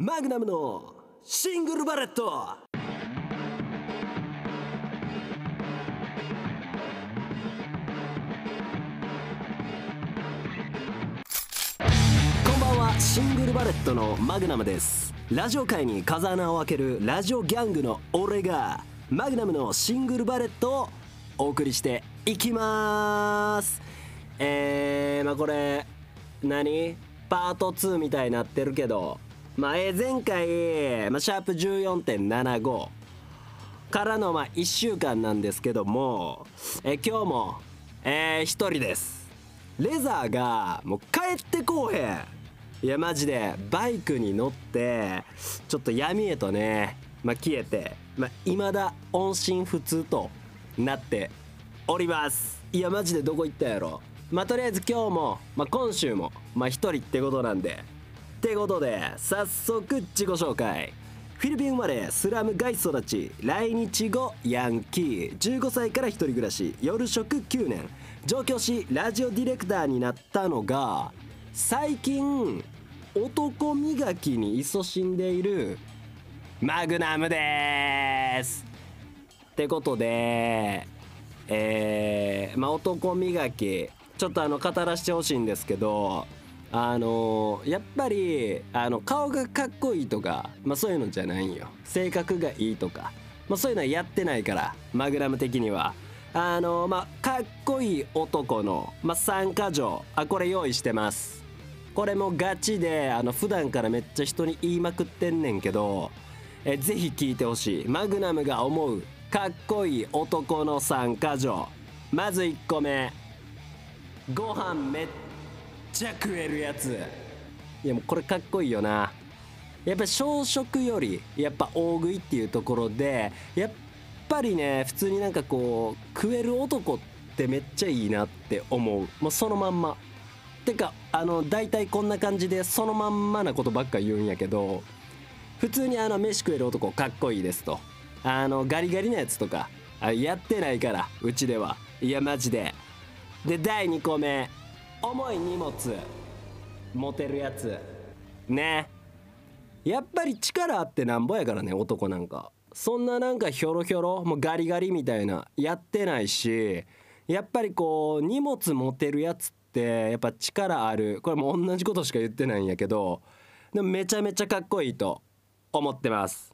マグナムのシングルバレット。こんばんはシングルバレットのマグナムです。ラジオ界に風穴を開けるラジオギャングの俺がマグナムのシングルバレットをお送りしていきます。えー、まあこれ何？パート2みたいになってるけど。まあ、前回、まあ、シャープ14.75からのまあ1週間なんですけども、えー今日も、えー、一人です。レザーがもう帰ってこうへん。いやマジでバイクに乗ってちょっと闇へとね、まあ、消えてい、まあ、未だ音信不通となっております。いやマジでどこ行ったやろ。まあとりあえず今日も、まあ、今週もまあ一人ってことなんでってことで早速自己紹介。フィリピン生まれスラム街育ち。来日後ヤンキー。15歳から一人暮らし。夜食9年。上京しラジオディレクターになったのが最近男磨きに勤しんでいるマグナムです。ってことでえー、まあ男磨き。ちょっとあの語らせてほしいんですけどあのやっぱりあの顔がかっこいいとか、まあ、そういうのじゃないんよ。性格がいいとか、まあ、そういうのはやってないからマグナム的には。あのまあかっこいい男の、まあ、3か条あこれ用意してます。これもガチであの普段からめっちゃ人に言いまくってんねんけどえぜひ聞いてほしい。マグナムが思うかっこいい男の3か条まず1個目。ご飯めっちゃ食えるやつ。いやもうこれかっこいいよな。やっぱ小食よりやっぱ大食いっていうところでやっぱりね普通になんかこう食える男ってめっちゃいいなって思う。もうそのまんま。てかあの大体こんな感じでそのまんまなことばっか言うんやけど普通にあの飯食える男かっこいいですと。あのガリガリなやつとかやってないからうちでは。いやマジで。で第2個目。重い荷物持てるやつ。ね。やっぱり力あってなんぼやからね男なんか。そんななんかひょろひょろもうガリガリみたいなやってないしやっぱりこう荷物持てるやつってやっぱ力ある。これも同じことしか言ってないんやけどでもめちゃめちゃかっこいいと思ってます。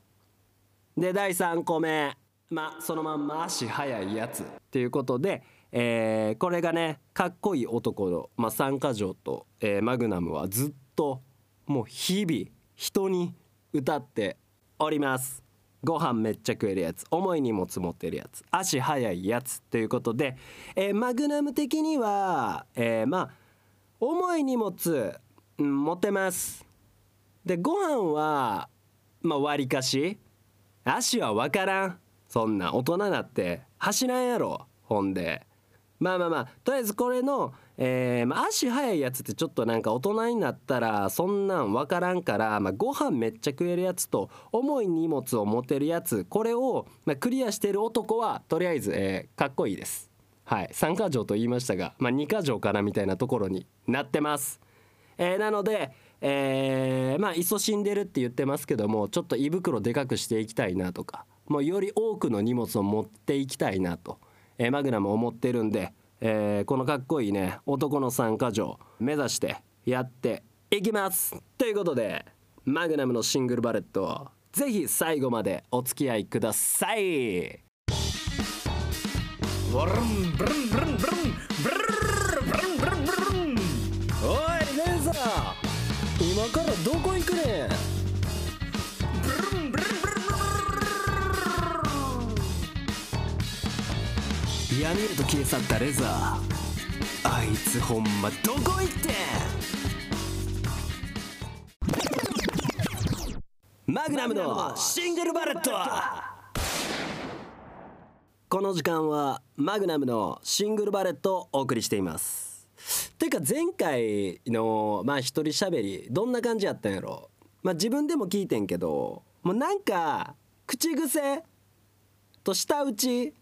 で第3個目。まあそのまんま足速いやつ。っていうことで、えーこれがねかっこいい男の、まあ、三か条と、えーマグナムはずっともう日々人に歌っております。ご飯めっちゃ食えるやつ重い荷物持ってるやつ足速いやつということで、えーマグナム的には、えーまあ重い荷物、うん持てます。でご飯はまあ割かし足は分からん。そんな大人なって走らんやろほんで。まあまあまあとりあえずこれの、えーまあ、足速いやつってちょっとなんか大人になったらそんなん分からんから、まあ、ご飯めっちゃ食えるやつと重い荷物を持てるやつこれを、まあ、クリアしてる男はとりあえず、えーかっこいいです。はい、3か条と言いましたが、まあ、2か条かなみたいなところになってます。えーなので、えーまあ勤しんでるって言ってますけどもちょっと胃袋でかくしていきたいなとかもうより多くの荷物を持っていきたいなと、えーマグナム思ってるんで、えーこのかっこいいね男の3か条目指してやっていきます。ということでマグナムのシングルバレットぜひ最後までお付き合いください。ブルンブルンブルンブルンブルンブルンブルンブルン。おいレーザー今からどこ行くねん？闇へと消え去ったレザー。あいつほんまどこ行ってマグナムのシングルバレットこの時間はマグナムのシングルバレットをお送りしています。てか前回のまあ一人喋りどんな感じやったんやろ。まあ自分でも聞いてんけどもうなんか口癖と舌打ち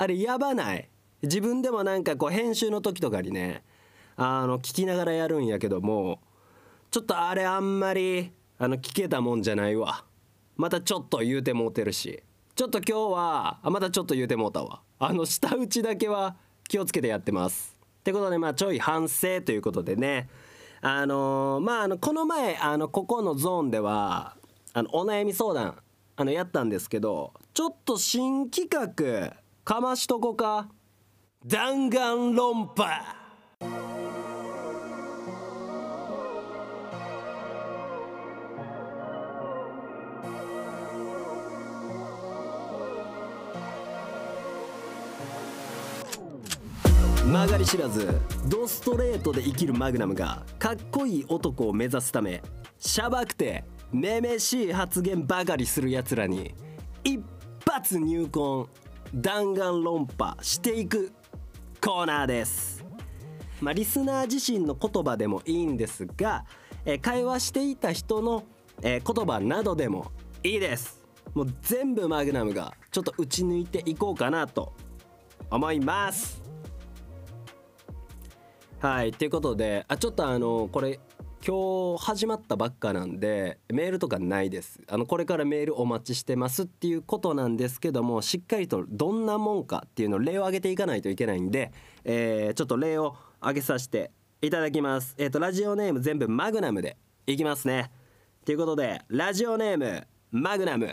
あれやばない。自分でもなんかこう編集の時とかにねあの聞きながらやるんやけどもちょっとあれあんまりあの聞けたもんじゃないわ。またちょっと言うてもうてるし。ちょっと今日はあまたちょっと言うてもうたわ。あの舌打ちだけは気をつけてやってます。ってことでまあちょい反省ということでね。あのーまああのこの前あのここのゾーンではあのお悩み相談あのやったんですけどちょっと新企画かましとこか。弾丸論破。曲がり知らずドストレートで生きるマグナムがかっこいい男を目指すためしゃばくてめめしい発言ばかりするやつらに一発入魂。弾丸論破していくコーナーです。まあ、リスナー自身の言葉でもいいんですが、えー会話していた人の、えー言葉などでもいいです。もう全部マグナムがちょっと打ち抜いていこうかなと思います。はいということであちょっとあのこれ今日始まったばっかなんでメールとかないです。あのこれからメールお待ちしてますっていうことなんですけどもしっかりとどんなもんかっていうのを例を挙げていかないといけないんで、えーちょっと例を挙げさせていただきます。えっ、とラジオネーム全部マグナムでいきますね。ということでラジオネームマグナム。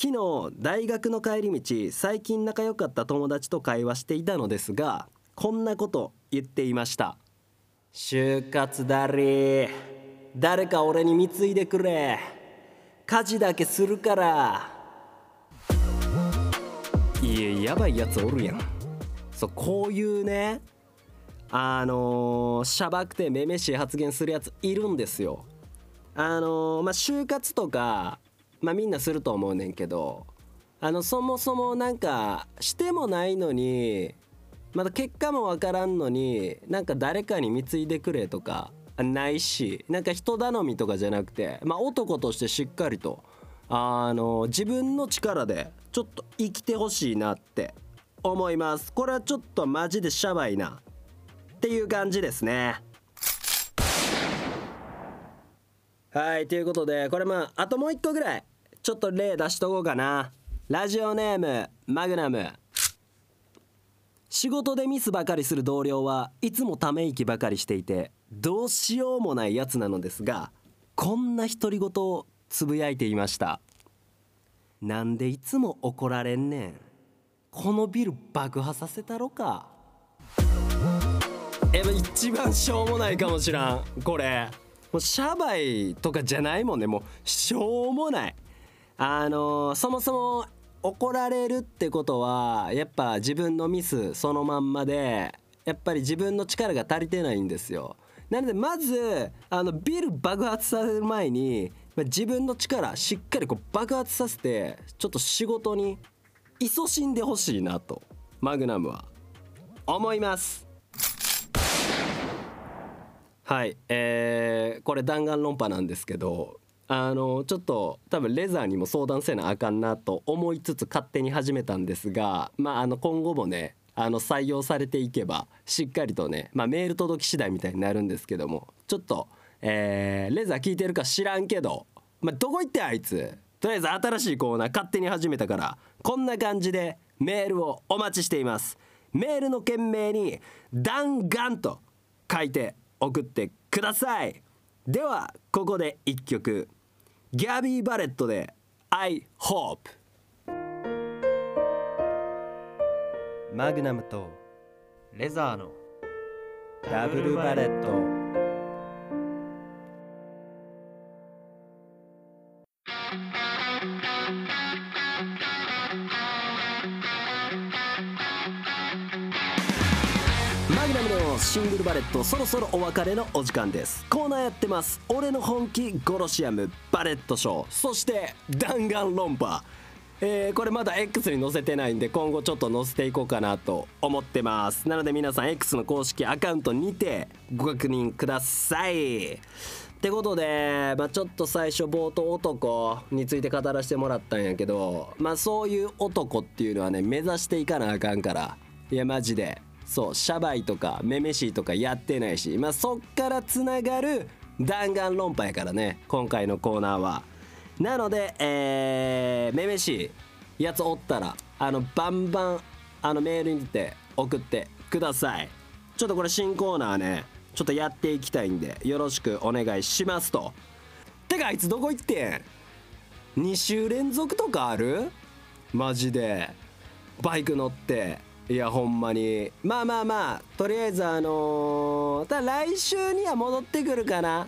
昨日大学の帰り道最近仲良かった友達と会話していたのですがこんなこと言っていました。就活だり。誰か俺に貢いでくれ。家事だけするから。いややばいやつおるやん。そうこういうねあのー、しゃばくてめめしい発言するやついるんですよ。あのーまあ就活とかまあみんなすると思うねんけどあのそもそもなんかしてもないのにまだ結果もわからんのになんか誰かに貢いでくれとかないしなんか人頼みとかじゃなくて、まあ、男としてしっかりとあの自分の力でちょっと生きてほしいなって思います。これはちょっとマジでシャバいなっていう感じですね。はいということでこれまああともう一個ぐらいちょっと例出しとこうかな。ラジオネームマグナム。仕事でミスばかりする同僚はいつもため息ばかりしていてどうしようもないやつなのですがこんな独り言をつぶやいていました。なんでいつも怒られんねん。このビル爆破させたろか。え一番しょうもないかもしらん。これ。もうシャバいとかじゃないもんね。もうしょうもない。あのーそもそも怒られるってことはやっぱ自分のミスそのまんまでやっぱり自分の力が足りてないんですよ。なのでまずあのビル爆発させる前に自分の力しっかりこう爆発させてちょっと仕事に勤しんでほしいなとマグナムは。思います。はいえー、これ弾丸論破なんですけどあのちょっと多分レザーにも相談せなあかんなと思いつつ勝手に始めたんですがまああの今後もねあの採用されていけばしっかりとね、まあ、メール届き次第みたいになるんですけどもちょっと、えーレザー聞いてるか知らんけど、まあ、どこ行ってあいつ？とりあえず新しいコーナー勝手に始めたからこんな感じでメールをお待ちしています。メールの件名に「弾丸」と書いて送ってください。ではここで一曲。ギャビー・バレットで「I Hope」マグナムとレザーのダブルバレット。シングルバレットそろそろお別れのお時間です。コーナーやってます。俺の本気ゴロシアムバレットショー。そして弾丸論破。えーこれまだ X に載せてないんで今後ちょっと載せていこうかなと思ってます。なので皆さん X の公式アカウントにてご確認ください。ってことで、まあ、ちょっと最初冒頭男について語らせてもらったんやけどまあそういう男っていうのはね目指していかなあかんから。いやマジで。そうシャバイとかめめしいとかやってないしまあそっからつながる弾丸論破やからね今回のコーナーは。なのでえー、めめしいやつおったらあのバンバンあのメールにて送ってください。ちょっとこれ新コーナーねちょっとやっていきたいんでよろしくお願いしますと。てかあいつどこ行ってん？2週連続とかある？マジで。バイク乗って。いやほんまに。まあまあまあとりあえずあのー、ただ来週には戻ってくるかな。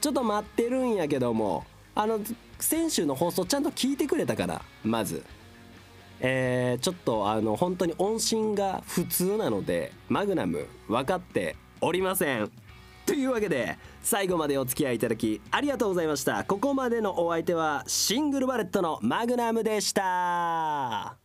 ちょっと待ってるんやけども。あの先週の放送ちゃんと聞いてくれたからまず。えー、ちょっとあの本当に音信が普通なのでマグナム分かっておりません。というわけで最後までお付き合いいただきありがとうございました。ここまでのお相手はシングルバレットのマグナムでした。